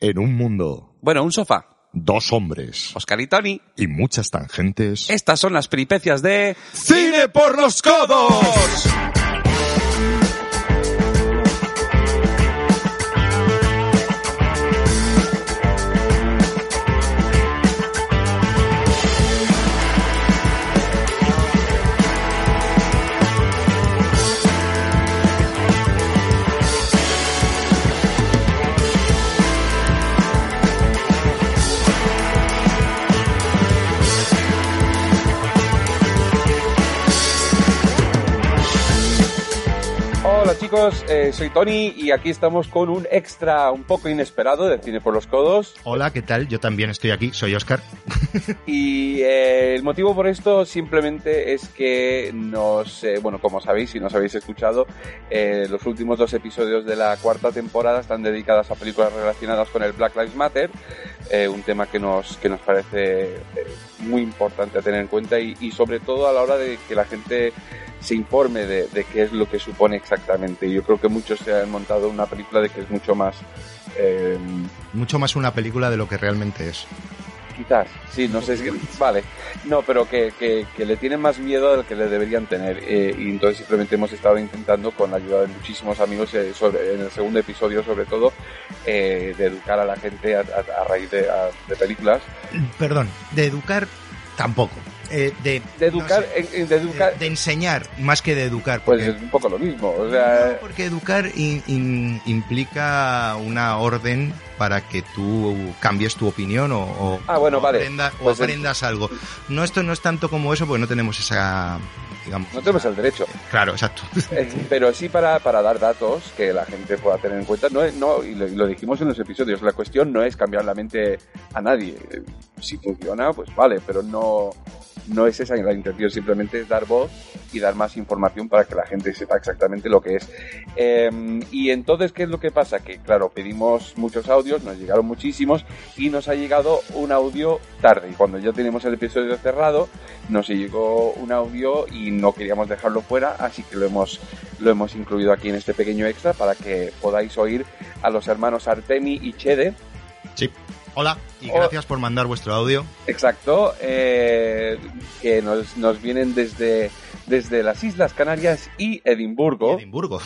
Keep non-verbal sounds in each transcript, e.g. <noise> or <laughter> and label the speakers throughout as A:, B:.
A: En un mundo,
B: Bueno, un sofá.
A: dos hombres
B: Oscar y Tony.
A: y muchas tangentes.
B: Estas son las peripecias de...
A: ¡Cine por los codos!
B: Eh, soy Tony y aquí estamos con un extra un poco inesperado de Cine por los Codos.
C: Hola, ¿qué tal? Yo también estoy aquí, soy Oscar. <laughs>
B: Y eh, el motivo por esto simplemente es que nos, eh, bueno, como sabéis, si nos habéis escuchado, eh, los últimos dos episodios de la cuarta temporada están dedicadas a películas relacionadas con el Black Lives Matter, un tema que nos, que nos parece muy importante a tener en cuenta y, y sobre todo a la hora de que la gente se informe de, de qué es lo que supone exactamente. Yo creo que muchos se han montado una película de que es mucho más... eh,
C: Mucho más una película de lo que realmente es.
B: Quizás, sí, no sé, es que, vale, no, pero que, que, que le tienen más miedo del que le deberían tener eh, y entonces simplemente hemos estado intentando con la ayuda de muchísimos amigos eh, sobre, en el segundo episodio sobre todo eh, de educar a la gente a, a- a raíz de, a- de películas,
C: Perdón, de educar tampoco. Eh, de,
B: de educar,
C: no sé,
B: en- en- de educar,
C: de, enseñar más que de educar.
B: pues es un poco lo mismo, o sea,
C: No, porque educar in- in- implica una orden para que tú cambies tu opinión o, o-
B: Ah, bueno,
C: o
B: vale.
C: aprenda- o
B: Pues
C: aprendas algo. No, esto no es tanto como eso porque no tenemos esa, digamos...
B: no tenemos el derecho.
C: Claro, exacto. <laughs>
B: Eh, pero sí para, para dar datos que la gente pueda tener en cuenta. No, no y, lo, y lo dijimos en los episodios, la cuestión no es cambiar la mente a nadie. Eh, Si funciona, pues vale, pero no, no es esa la intención, simplemente es dar voz y dar más información para que la gente sepa exactamente lo que es. Eh, y entonces, ¿qué es lo que pasa? Que claro, pedimos muchos audios, nos llegaron muchísimos y nos ha llegado un audio tarde. Y cuando ya tenemos el episodio cerrado, nos llegó un audio y no queríamos dejarlo fuera, así que lo hemos, lo hemos incluido aquí en este pequeño extra para que podáis oír a los hermanos Artemi y Chede.
C: Sí. Hola, y gracias por mandar vuestro audio.
B: Exacto, eh, que nos, nos vienen desde, desde las Islas Canarias y Edimburgo,
C: Edimburgo.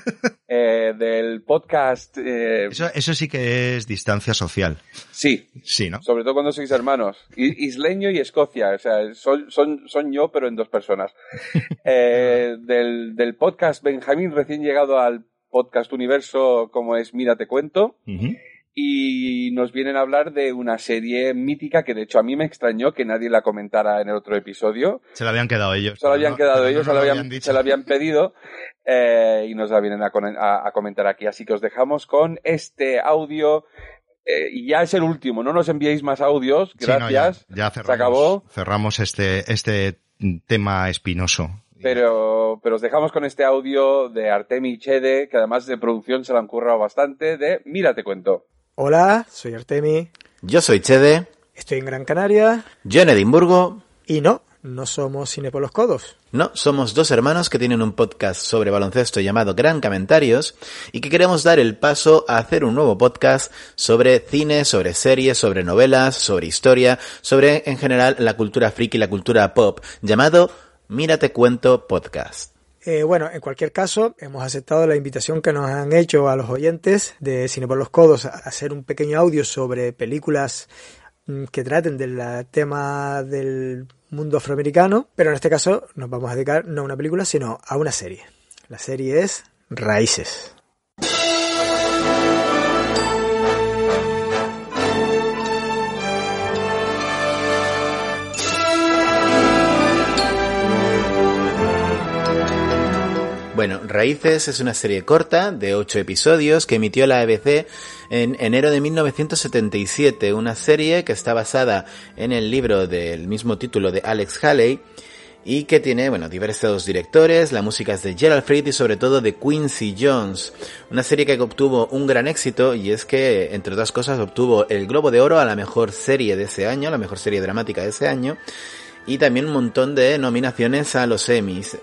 C: <laughs>
B: eh, del podcast. eh,
C: Eso, eso sí que es distancia social.
B: sí,
C: Sí, ¿no?
B: sobre todo cuando sois hermanos. Isleño y Escocia, o sea, son, son, son yo, pero en dos personas. <laughs> Del, del podcast Benjamín, recién llegado al podcast Universo, como es Mira, te cuento. Y nos vienen a hablar de una serie mítica que de hecho a mí me extrañó que nadie la comentara en el otro episodio.
C: Se lo habían quedado ellos.
B: Se lo habían
C: No,
B: quedado
C: no
B: ellos, se, lo habían, se pedido eh, y nos la vienen a, con- a- a comentar aquí. Así que os dejamos con este audio. eh, y ya es el último, no nos enviéis más audios.
C: Sí, no, ya-
B: Gracias.
C: ya,
B: Se
C: cerramos,
B: acabó.
C: cerramos este, este tema espinoso.
B: Pero, pero os dejamos con este audio de Artemi Chede, que además de producción se la han currado bastante, de Mira, te cuento.
D: Hola, soy Artemi,
E: Yo soy Chede,
D: estoy en Gran Canaria
E: yo en Edimburgo.
D: y no, no somos cine por los codos.
E: No, somos dos hermanos que tienen un podcast sobre baloncesto llamado Gran Comentarios y que queremos dar el paso a hacer un nuevo podcast sobre cine, sobre series, sobre novelas, sobre historia, sobre en general la cultura friki y la cultura pop, llamado Mírate Cuento Podcast.
D: Eh, bueno, en cualquier caso, hemos aceptado la invitación que nos han hecho a los oyentes de Cine por los Codos a hacer un pequeño audio sobre películas mm, que traten del eh, tema del mundo afroamericano, pero en este caso nos vamos a dedicar no a una película, sino a una serie. La serie es Raíces.
E: Bueno, Raíces es una serie corta de ocho episodios que emitió la ABC en enero de 1977, una serie que está basada en el libro del mismo título de Alex Haley y que tiene, bueno, diversos directores, la música es de Gerald Fried y sobre todo de Quincy Jones. Una serie que obtuvo un gran éxito y es que, entre otras cosas, obtuvo el Globo de Oro a la mejor serie de ese año, la mejor serie dramática de ese año, y también un montón de nominaciones a los Emmys.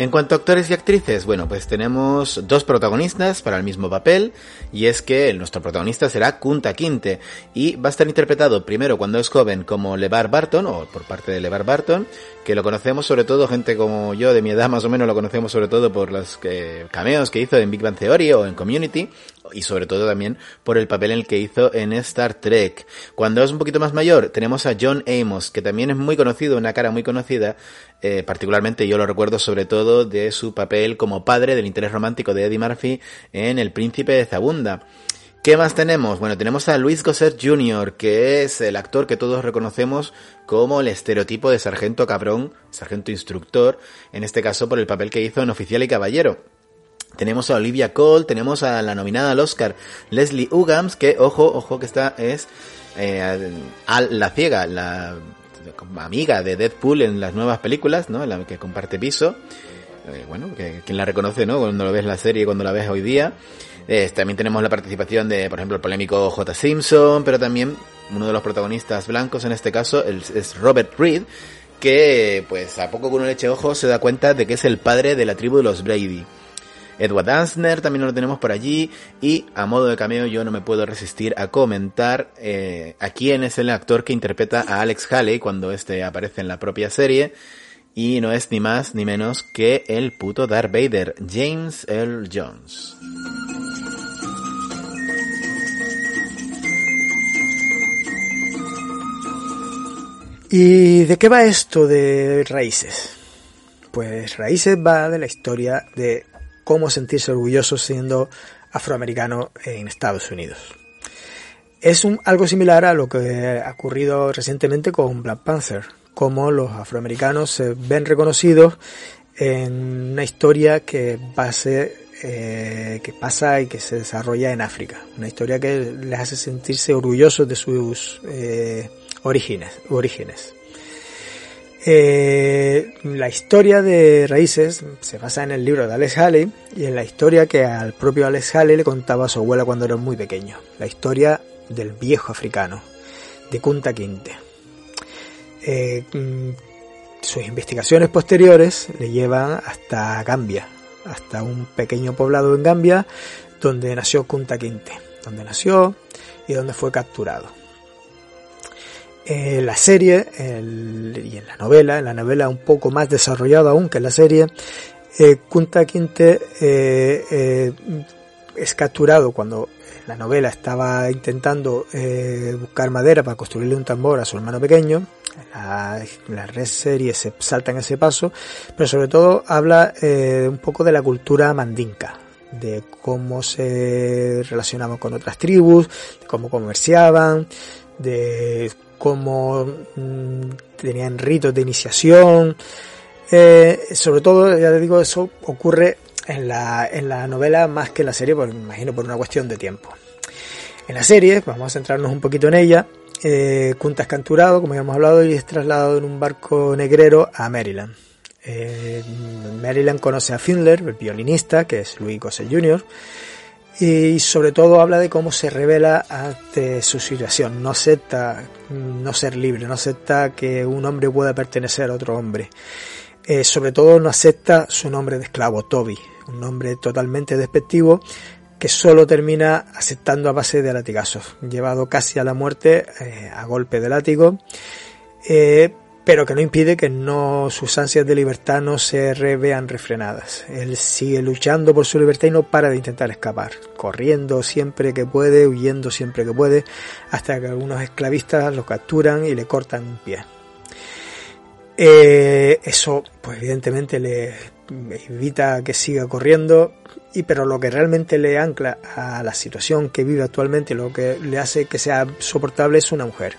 E: En cuanto a actores y actrices, bueno, pues tenemos dos protagonistas para el mismo papel, y es que nuestro protagonista será Kunta Kinte, y va a estar interpretado primero cuando es joven como LeVar Barton, o por parte de LeVar Barton, que lo conocemos sobre todo, gente como yo de mi edad más o menos lo conocemos sobre todo por los cameos que hizo en Big Bang Theory o en Community, y sobre todo también por el papel en el que hizo en Star Trek. Cuando es un poquito más mayor, tenemos a John Amos, que también es muy conocido, una cara muy conocida, eh, particularmente yo lo recuerdo sobre todo de su papel como padre del interés romántico de Eddie Murphy en El Príncipe de Zabunda. ¿Qué más tenemos? Bueno, tenemos a Luis Gosset Jr., que es el actor que todos reconocemos como el estereotipo de sargento cabrón, sargento instructor, en este caso por el papel que hizo en Oficial y Caballero. Tenemos a Olivia Cole, tenemos a la nominada al Oscar Leslie Ugams, que ojo, ojo que esta es eh, la ciega, la amiga de Deadpool en las nuevas películas, ¿no? La que comparte piso. Eh, bueno, que quien la reconoce, ¿no? Cuando lo ves la serie, cuando la ves hoy día. Eh, también tenemos la participación de, por ejemplo, el polémico J. Simpson, pero también uno de los protagonistas blancos en este caso es Robert Reed, que pues a poco que uno le eche ojo se da cuenta de que es el padre de la tribu de los Brady. Edward Ansner también lo tenemos por allí y a modo de cameo yo no me puedo resistir a comentar eh, a quién es el actor que interpreta a Alex Haley cuando este aparece en la propia serie y no es ni más ni menos que el puto Darth Vader, James Earl Jones.
D: ¿Y de qué va esto de Raíces? Pues Raíces va de la historia de cómo sentirse orgulloso siendo afroamericano en Estados Unidos. Es un, algo similar a lo que ha ocurrido recientemente con Black Panther, cómo los afroamericanos se ven reconocidos en una historia eh, que pasa y que se desarrolla en África, una historia que les hace sentirse orgullosos de sus eh, orígenes, orígenes. Eh, la historia de Raíces se basa en el libro de Alex Haley y en la historia que al propio Alex Haley le contaba a su abuela cuando era muy pequeño. La historia del viejo africano, de Kunta Kinte. Eh, mm, sus investigaciones posteriores le llevan hasta Gambia, hasta un pequeño poblado en Gambia donde nació Kunta Kinte, donde nació y donde fue capturado. En la serie y en la novela, en la novela un poco más desarrollada aún que en la serie, eh, Kunta Kinte eh, eh, es capturado cuando la novela estaba intentando eh, buscar madera para construirle un tambor a su hermano pequeño. La, la red serie se salta en ese paso, pero sobre todo habla un poco de la cultura mandinka, de cómo se relacionaban con otras tribus, cómo comerciaban, de cómo mm, tenían ritos de iniciación. Eh, sobre todo, ya te digo, eso ocurre en la, en la novela más que en la serie, porque me imagino por una cuestión de tiempo. En la serie, vamos a centrarnos un poquito en ella, eh, es capturado, como ya hemos hablado, y es trasladado en un barco negrero a Maryland. Eh, Maryland conoce a Findler, el violinista, que es Louis Gossett Jr., y sobre todo habla de cómo se revela ante su situación. No acepta no ser libre, no acepta que un hombre pueda pertenecer a otro hombre. Eh, sobre todo no acepta su nombre de esclavo, Toby, un nombre totalmente despectivo que solo termina aceptando a base de latigazos, llevado casi a la muerte eh, a golpe de látigo. Eh, pero que no impide que no sus ansias de libertad no se vean refrenadas. Él sigue luchando por su libertad y no para de intentar escapar, corriendo siempre que puede, huyendo siempre que puede, hasta que algunos esclavistas lo capturan y le cortan un pie. Eh, eso, pues evidentemente le evita que siga corriendo, y pero lo que realmente le ancla a la situación que vive actualmente, lo que le hace que sea soportable es una mujer,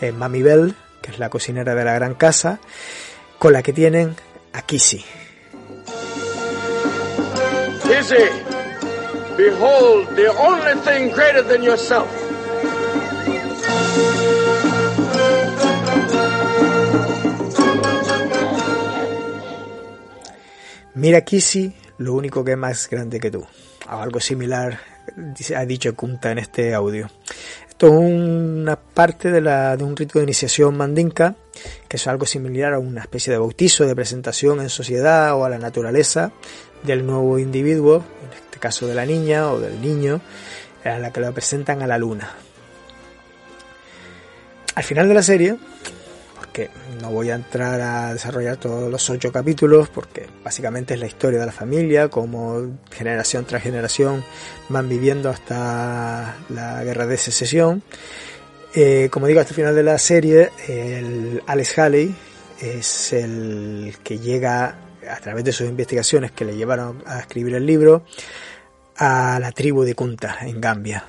D: eh, Mami Bell, que es la cocinera de la gran casa, con la que tienen a Kissy.
F: easy. Behold the only thing greater than yourself.
D: Mira Kissy, lo único que es más grande que tú. O algo similar ha dicho Kunta en este audio. Esto es una parte de, la, de un rito de iniciación mandinka, que es algo similar a una especie de bautizo, de presentación en sociedad o a la naturaleza del nuevo individuo, en este caso de la niña o del niño, a la que lo presentan a la luna. Al final de la serie, porque no voy a entrar a desarrollar todos los ocho capítulos, porque básicamente es la historia de la familia, como generación tras generación van viviendo hasta la guerra de secesión. Eh, como digo, hasta el final de la serie, el Alex Haley es el que llega a través de sus investigaciones que le llevaron a escribir el libro a la tribu de Kunta en Gambia.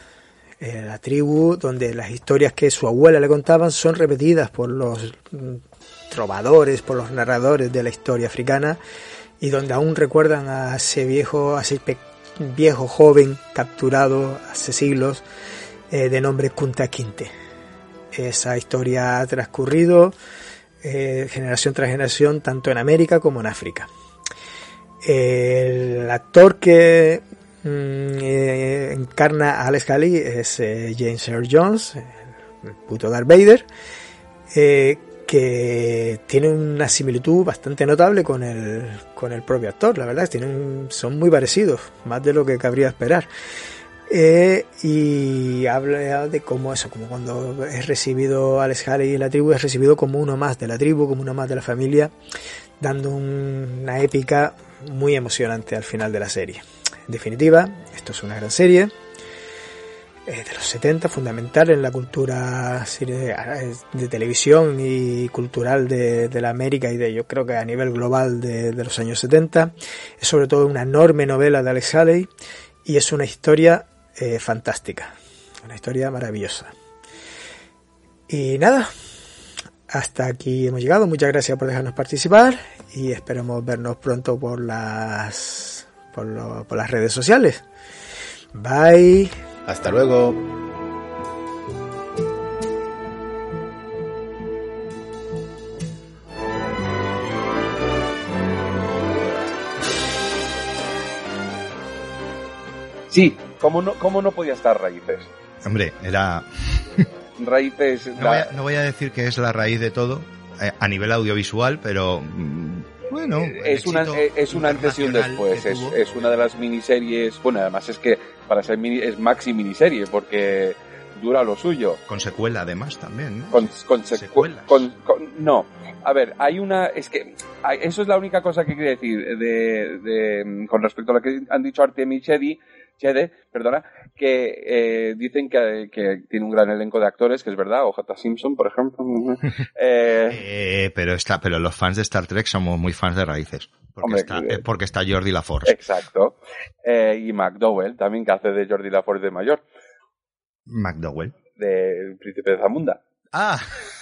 D: La tribu donde las historias que su abuela le contaban son repetidas por los mm, trovadores, por los narradores de la historia africana y donde aún recuerdan a ese viejo, a ese viejo joven capturado hace siglos eh, de nombre Kunta. Esa historia ha transcurrido eh, generación tras generación, tanto en América como en África. El actor que eh, encarna a Alex Haley es eh, James Earl Jones, el puto Darth Vader, que tiene una similitud bastante notable con el, con el propio actor, la verdad, son muy parecidos, más de lo que cabría esperar. Eh, y habla de cómo eso, como cuando es recibido Alex Haley y la tribu, es recibido como uno más de la tribu, como uno más de la familia, dando una épica muy emocionante al final de la serie. Definitiva, esto es una gran serie eh, de los 70, fundamental en la cultura de, televisión y cultural de, la América y de yo creo que a nivel global de, de los años 70. Es sobre todo una enorme novela de Alex Haley y es una historia eh, fantástica. Una historia maravillosa. Y nada, hasta aquí hemos llegado. Muchas gracias por dejarnos participar y esperamos vernos pronto por las, por, por las redes sociales. Bye.
E: Hasta luego.
B: Sí, ¿Cómo no, cómo no podía estar Raíces?
C: Hombre, era... <laughs>
B: Raíces...
C: No, voy a, decir que es la raíz de todo eh, a nivel audiovisual, pero... Bueno,
B: es una, es un antes y un después. Es, es, una de las miniseries. Bueno, además es que para ser mini, es maxi miniserie porque dura lo suyo.
C: Con secuela, además, también.
B: Con, con secuela. Con, no, a ver, hay una. Es que eso es la única cosa que quiere decir de, de, con respecto a lo que han dicho Artem y Chedi Chede, perdona, que eh, dicen que, tiene un gran elenco de actores, que es verdad, o J. Simpson, por ejemplo. <laughs>
C: Eh, eh, pero está, pero los fans de Star Trek somos muy fans de raíces. Porque, está, porque está Jordi LaForce.
B: Exacto. y McDowell, también, que hace de Jordi LaForce de mayor.
C: McDowell.
B: De Príncipe de Zamunda.
C: Ah,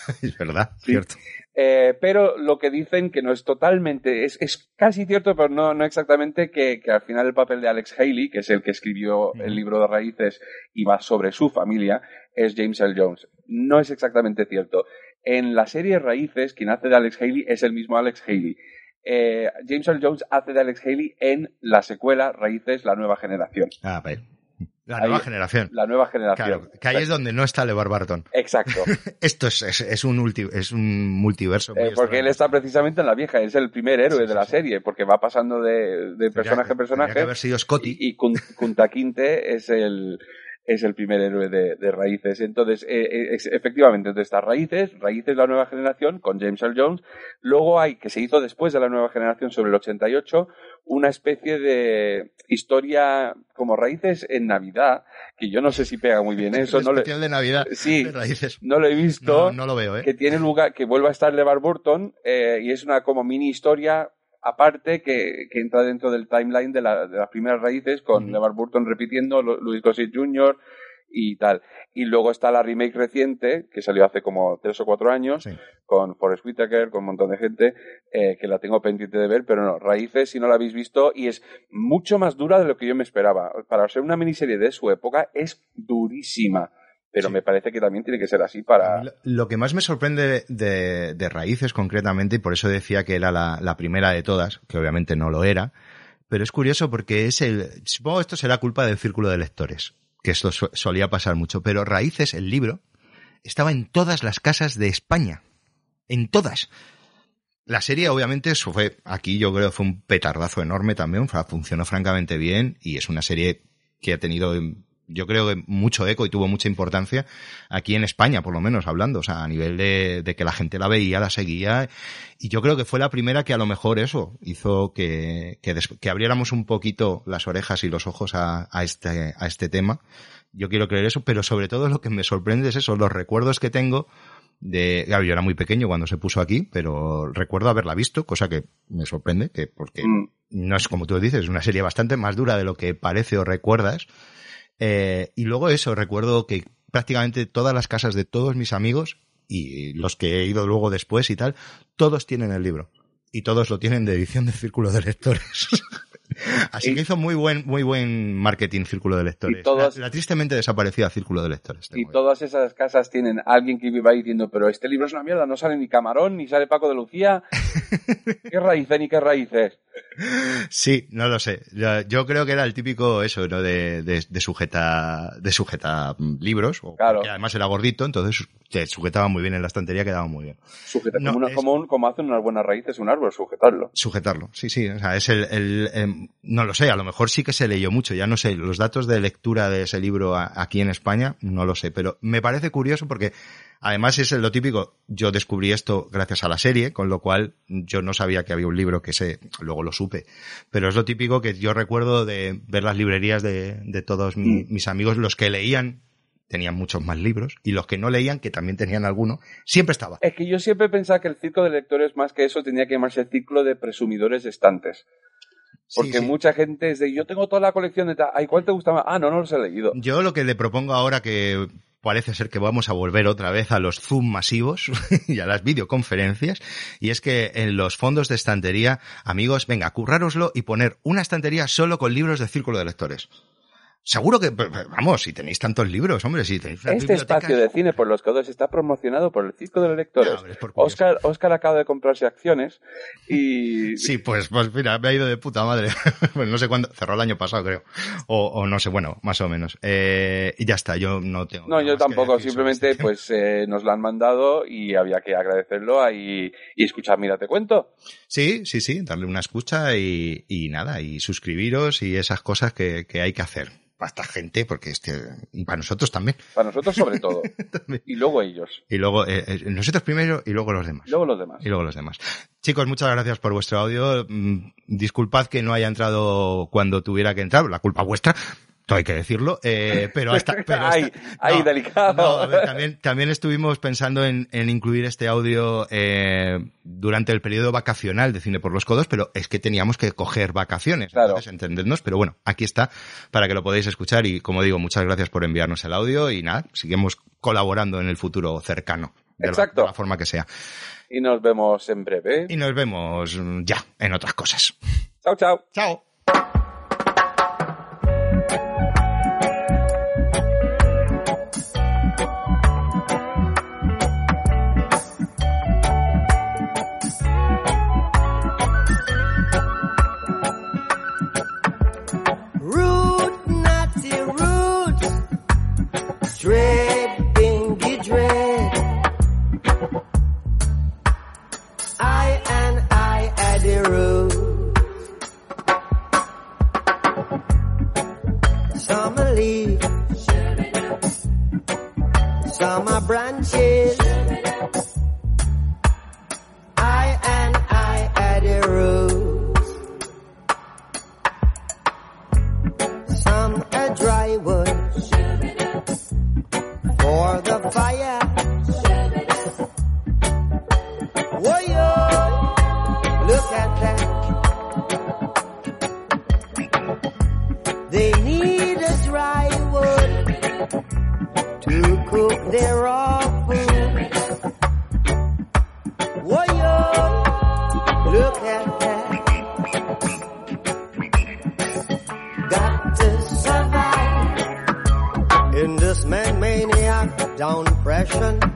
C: <laughs> es verdad, cierto.
B: Eh, pero lo que dicen que no es totalmente, es, es casi cierto, pero no, no exactamente, que, que, al final el papel de Alex Haley, que es el que escribió el libro de raíces y va sobre su familia, es James L. Jones. No es exactamente cierto. En la serie Raíces, quien hace de Alex Haley es el mismo Alex Haley. Eh, James L. Jones hace de Alex Haley en la secuela Raíces, la nueva generación.
C: Ah, vale. La nueva generación.
B: La nueva generación. Claro,
C: que ahí es donde no está LeVar Barton.
B: Exacto. <laughs>
C: Esto es, es, un es un multiverso.
B: Eh, porque él está precisamente en la vieja, es el primer héroe de la serie, porque va pasando de, de personaje a personaje.
C: Que haber sido Scotty.
B: Y, y Kunta Quinte es el, es el primer héroe de, Raíces. Entonces, eh, eh efectivamente, de estas Raíces, Raíces la nueva generación con James Earl Jones. Luego hay, que se hizo después de la nueva generación sobre el 88, una especie de historia como Raíces en Navidad, que yo no sé si pega muy bien <laughs> eso.
C: no de Navidad. <laughs>
B: Sí, no lo he visto.
C: No, lo veo, ¿eh?
B: Que tiene lugar, que vuelva a estar LeVar Burton, eh, y es una como mini historia aparte que, entra dentro del timeline de, las primeras raíces con LeVar Burton repitiendo, Louis Gossett Jr. y tal. Y luego está la remake reciente, que salió hace como tres o cuatro años,
C: Sí.
B: con Forrest Whitaker, con un montón de gente, eh, que la tengo pendiente de ver, pero no, Raíces, si no la habéis visto, y es mucho más dura de lo que yo me esperaba. Para ser una miniserie de su época, es durísima. Pero
C: Sí.
B: me parece que también tiene que ser así para...
C: Lo- que más me sorprende de, de Raíces concretamente, y por eso decía que era la, la primera de todas, que obviamente no lo era, pero es curioso porque es el, supongo que esto será culpa del círculo de lectores, que esto solía pasar mucho, pero Raíces, el libro, estaba en todas las casas de España. En todas. La serie, obviamente, eso fue, aquí yo creo que fue un petardazo enorme también, funcionó francamente bien y es una serie que ha tenido, yo creo que mucho eco y tuvo mucha importancia aquí en España, por lo menos hablando, o sea, a nivel de, de que la gente la veía, la seguía, y yo creo que fue la primera que a lo mejor eso hizo que, que, des- que abriéramos un poquito las orejas y los ojos a, a este, a este tema. Yo quiero creer eso, pero sobre todo lo que me sorprende es eso, los recuerdos que tengo de, claro, yo era muy pequeño cuando se puso aquí, pero recuerdo haberla visto, cosa que me sorprende, que porque
B: Mm.
C: no es como tú dices, es una serie bastante más dura de lo que parece o recuerdas. Eh, y luego eso, recuerdo que prácticamente todas las casas de todos mis amigos y los que he ido luego después y tal, todos tienen el libro. Y todos lo tienen de edición de Círculo de Lectores. <laughs> Así que hizo muy buen, muy buen marketing Círculo de Lectores.
B: Y
C: la, la tristemente desaparecida Círculo de Lectores.
B: Y todas esas casas tienen a alguien que viva ahí diciendo, pero este libro es una mierda, no sale ni Camarón, ni sale Paco de Lucía. <laughs> ¿Qué raíces ni qué raíces?
C: Sí, no lo sé. Yo, yo creo que era el típico eso, ¿no? De, de, de sujeta, de sujeta mm, libros. O
B: Claro.
C: Que además era gordito, entonces te sujetaba muy bien en la estantería, quedaba muy bien.
B: Sujeta,
C: No,
B: como, una-
C: es-
B: como, un- como hacen unas buenas raíces un árbol, sujetarlo.
C: Sujetarlo, sí, sí. O sea, es el, el- em, no lo sé, a lo mejor sí que se leyó mucho, ya no sé, los datos de lectura de ese libro a- aquí en España, no lo sé, pero me parece curioso porque además es lo típico, yo descubrí esto gracias a la serie, con lo cual yo no sabía que había un libro que se, luego lo supe, pero es lo típico que yo recuerdo de ver las librerías de, de todos mi-
B: Mm.
C: mis amigos, los que leían tenían muchos más libros y los que no leían, que también tenían alguno, siempre estaba.
B: Es que yo siempre pensaba que el círculo de lectores, más que eso, tenía que llamarse el círculo de presumidores de estantes. Porque
C: Sí, sí.
B: mucha gente es de, yo tengo toda la colección de tal, ay, ¿cuál te gusta más? Ah, no, no los he leído.
C: Yo lo que le propongo ahora que parece ser que vamos a volver otra vez a los Zoom masivos <laughs> y a las videoconferencias, y es que en los fondos de estantería, amigos, venga, currároslo y poner una estantería solo con libros de círculo de lectores. Seguro que, vamos, si tenéis tantos libros, hombre, si tenéis
B: Este espacio de cine por los codos está promocionado por el Círculo de Lectores.
C: No.
B: Oscar, Oscar acaba de comprarse acciones y
C: Sí, pues, pues mira, me ha ido de puta madre. <laughs> pues no sé cuándo, cerró el año pasado, creo. O, o no sé, bueno, más o menos. Eh, y ya está, yo no tengo.
B: No, yo tampoco, simplemente
C: este
B: pues eh, nos lo han mandado y había que agradecerlo ahí y escuchar, mira, te cuento.
C: Sí, sí, sí, darle una escucha y, y nada, y suscribiros y esas cosas que, que hay que hacer para esta gente, porque este, y para nosotros también.
B: Para nosotros sobre todo. <laughs> y luego ellos.
C: Y luego, eh, eh, nosotros primero y luego los demás.
B: Luego los demás.
C: Y luego los demás. Chicos, muchas gracias por vuestro audio. Mm, Disculpad que no haya entrado cuando tuviera que entrar, la culpa vuestra. Hay que decirlo, eh, pero hasta, <laughs> pero
B: Ay,
C: hasta-
B: ay, delicado.
C: no, a ver, también, también estuvimos pensando en, en incluir este audio eh, durante el periodo vacacional de Cine por los Codos, pero es que teníamos que coger vacaciones,
B: Claro.
C: entonces entendernos, pero bueno, aquí está para que lo podáis escuchar y como digo, muchas gracias por enviarnos el audio y nada, seguimos colaborando en el futuro cercano, de, la-
B: Exacto.
C: de la forma que sea.
B: Y nos vemos en breve.
C: Y nos vemos ya en otras cosas.
B: Chao, chao.
C: Chao.
G: cook their raw food. Whoa, look at that. Got to survive in this man maniac down depression.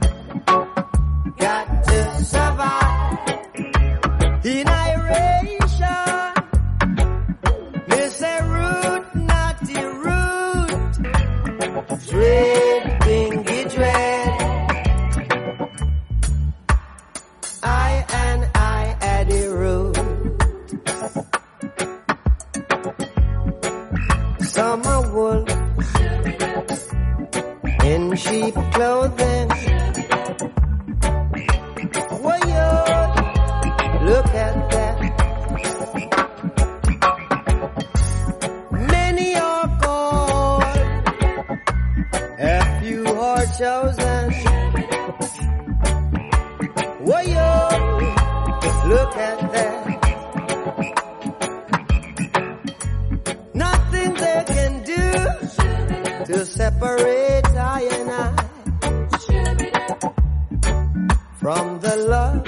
G: from the love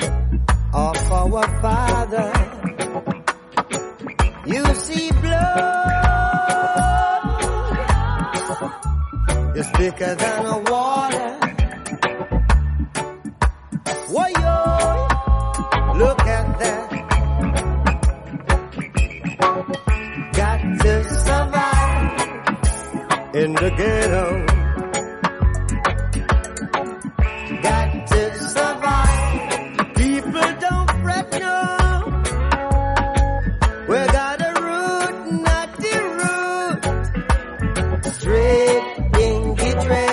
G: of our Father. You see blood is thicker than a straight in the.